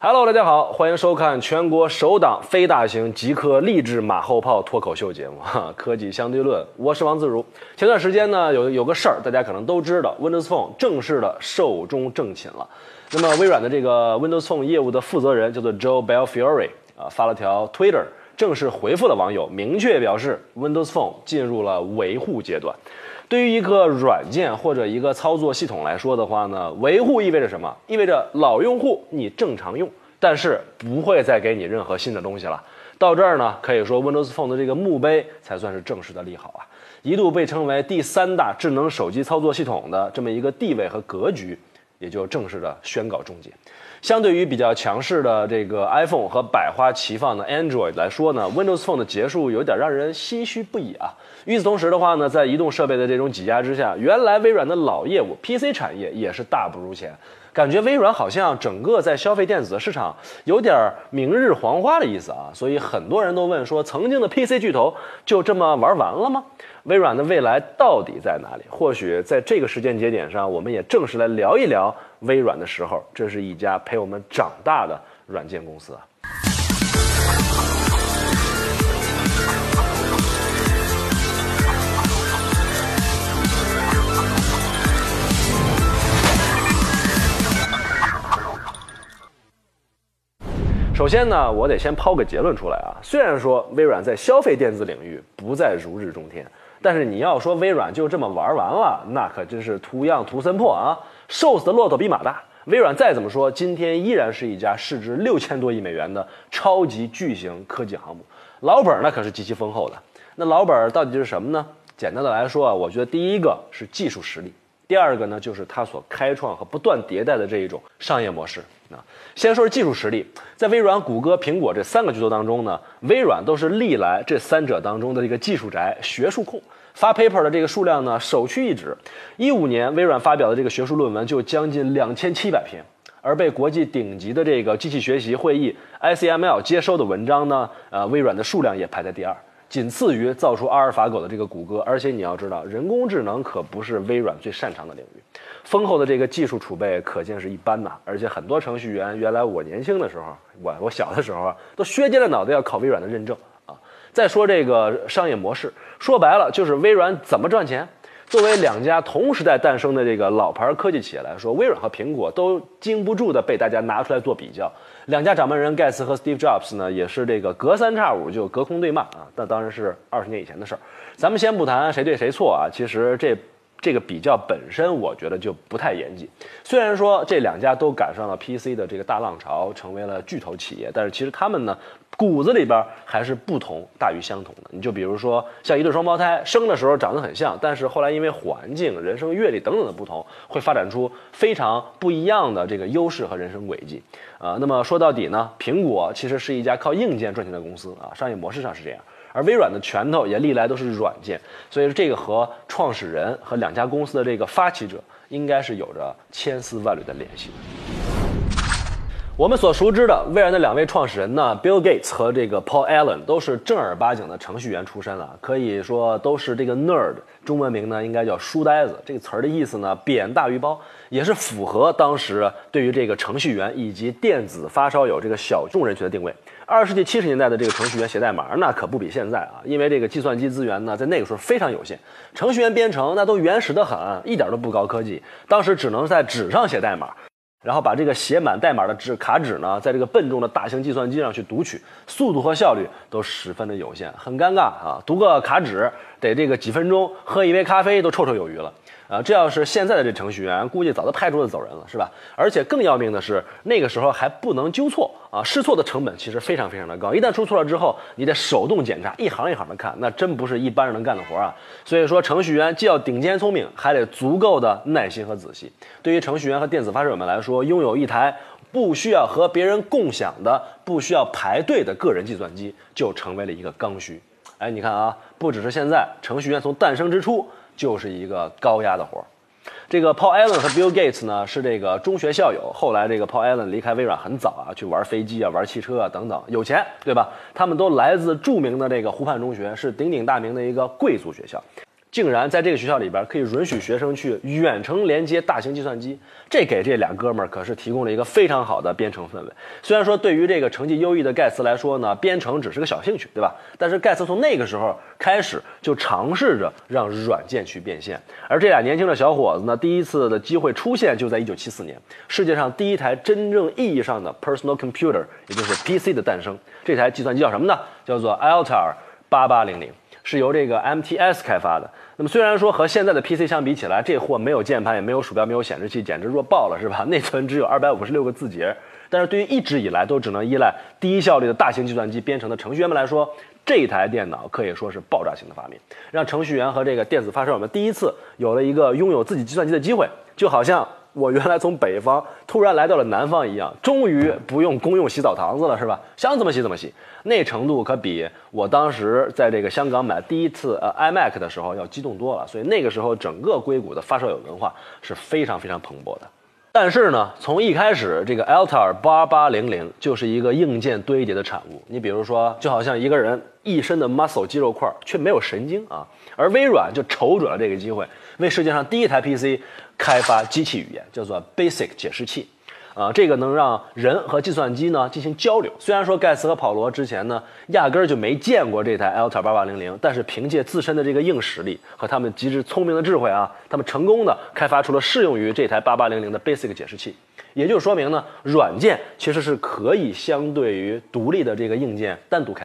Hello，大家好，欢迎收看全国首档非大型极客励志马后炮脱口秀节目《科技相对论》，我是王自如。前段时间呢，有有个事儿，大家可能都知道，Windows Phone 正式的寿终正寝了。那么微软的这个 Windows Phone 业务的负责人叫做 Joe Belfiore 啊，发了条 Twitter，正式回复了网友，明确表示 Windows Phone 进入了维护阶段。对于一个软件或者一个操作系统来说的话呢，维护意味着什么？意味着老用户你正常用，但是不会再给你任何新的东西了。到这儿呢，可以说 Windows Phone 的这个墓碑才算是正式的立好啊。一度被称为第三大智能手机操作系统的这么一个地位和格局。也就正式的宣告终结。相对于比较强势的这个 iPhone 和百花齐放的 Android 来说呢，Windows Phone 的结束有点让人唏嘘不已啊。与此同时的话呢，在移动设备的这种挤压之下，原来微软的老业务 PC 产业也是大不如前。感觉微软好像整个在消费电子的市场有点明日黄花的意思啊，所以很多人都问说，曾经的 PC 巨头就这么玩完了吗？微软的未来到底在哪里？或许在这个时间节点上，我们也正式来聊一聊微软的时候，这是一家陪我们长大的软件公司啊。首先呢，我得先抛个结论出来啊。虽然说微软在消费电子领域不再如日中天，但是你要说微软就这么玩完了，那可真是图样图森破啊！瘦死的骆驼比马大。微软再怎么说，今天依然是一家市值六千多亿美元的超级巨型科技航母，老本那可是极其丰厚的。那老本到底是什么呢？简单的来说啊，我觉得第一个是技术实力。第二个呢，就是它所开创和不断迭代的这一种商业模式啊。先说说技术实力，在微软、谷歌、苹果这三个巨头当中呢，微软都是历来这三者当中的一个技术宅、学术控，发 paper 的这个数量呢首屈一指。一五年，微软发表的这个学术论文就将近两千七百篇，而被国际顶级的这个机器学习会议 ICML 接收的文章呢，呃，微软的数量也排在第二。仅次于造出阿尔法狗的这个谷歌，而且你要知道，人工智能可不是微软最擅长的领域，丰厚的这个技术储备可见是一般呐。而且很多程序员，原来我年轻的时候，我我小的时候，都削尖了脑袋要考微软的认证啊。再说这个商业模式，说白了就是微软怎么赚钱。作为两家同时代诞生的这个老牌科技企业来说，微软和苹果都经不住的被大家拿出来做比较。两家掌门人盖茨和 Steve Jobs 呢，也是这个隔三差五就隔空对骂啊。那当然是二十年以前的事儿。咱们先不谈谁对谁错啊，其实这这个比较本身，我觉得就不太严谨。虽然说这两家都赶上了 PC 的这个大浪潮，成为了巨头企业，但是其实他们呢。骨子里边还是不同大于相同的。你就比如说，像一对双胞胎，生的时候长得很像，但是后来因为环境、人生阅历等等的不同，会发展出非常不一样的这个优势和人生轨迹。啊，那么说到底呢，苹果其实是一家靠硬件赚钱的公司啊，商业模式上是这样。而微软的拳头也历来都是软件，所以说这个和创始人和两家公司的这个发起者应该是有着千丝万缕的联系。我们所熟知的微软的两位创始人呢，Bill Gates 和这个 Paul Allen 都是正儿八经的程序员出身了，可以说都是这个 nerd，中文名呢应该叫书呆子。这个词儿的意思呢，扁大于褒，也是符合当时对于这个程序员以及电子发烧友这个小众人群的定位。二十世纪七十年代的这个程序员写代码，那可不比现在啊，因为这个计算机资源呢，在那个时候非常有限，程序员编程那都原始的很，一点都不高科技，当时只能在纸上写代码。然后把这个写满代码的纸卡纸呢，在这个笨重的大型计算机上去读取，速度和效率都十分的有限，很尴尬啊！读个卡纸得这个几分钟，喝一杯咖啡都绰绰有余了。啊，这要是现在的这程序员，估计早就拍桌子走人了，是吧？而且更要命的是，那个时候还不能纠错啊，试错的成本其实非常非常的高。一旦出错了之后，你得手动检查，一行一行的看，那真不是一般人能干的活啊。所以说，程序员既要顶尖聪明，还得足够的耐心和仔细。对于程序员和电子发烧友们来说，拥有一台不需要和别人共享的、不需要排队的个人计算机，就成为了一个刚需。哎，你看啊，不只是现在，程序员从诞生之初。就是一个高压的活儿。这个 Paul Allen 和 Bill Gates 呢是这个中学校友，后来这个 Paul Allen 离开微软很早啊，去玩飞机啊、玩汽车啊等等，有钱对吧？他们都来自著名的这个湖畔中学，是鼎鼎大名的一个贵族学校。竟然在这个学校里边可以允许学生去远程连接大型计算机，这给这俩哥们儿可是提供了一个非常好的编程氛围。虽然说对于这个成绩优异的盖茨来说呢，编程只是个小兴趣，对吧？但是盖茨从那个时候开始就尝试着让软件去变现，而这俩年轻的小伙子呢，第一次的机会出现就在1974年，世界上第一台真正意义上的 personal computer，也就是 PC 的诞生。这台计算机叫什么呢？叫做 Altair 8800，是由这个 MTS 开发的。那么虽然说和现在的 PC 相比起来，这货没有键盘，也没有鼠标，没有显示器，简直弱爆了，是吧？内存只有二百五十六个字节。但是对于一直以来都只能依赖低效率的大型计算机编程的程序员们来说，这台电脑可以说是爆炸性的发明，让程序员和这个电子发烧友们第一次有了一个拥有自己计算机的机会，就好像。我原来从北方突然来到了南方一样，终于不用公用洗澡堂子了，是吧？想怎么洗怎么洗，那程度可比我当时在这个香港买第一次呃 iMac 的时候要激动多了。所以那个时候整个硅谷的发烧友文化是非常非常蓬勃的。但是呢，从一开始，这个 Altair 8800就是一个硬件堆叠的产物。你比如说，就好像一个人一身的 muscle 肌肉块，却没有神经啊。而微软就瞅准了这个机会，为世界上第一台 PC 开发机器语言，叫做 Basic 解释器。啊，这个能让人和计算机呢进行交流。虽然说盖茨和保罗之前呢压根儿就没见过这台 Altair 8800，但是凭借自身的这个硬实力和他们极致聪明的智慧啊，他们成功的开发出了适用于这台8800的 Basic 解释器。也就说明呢，软件其实是可以相对于独立的这个硬件单独开。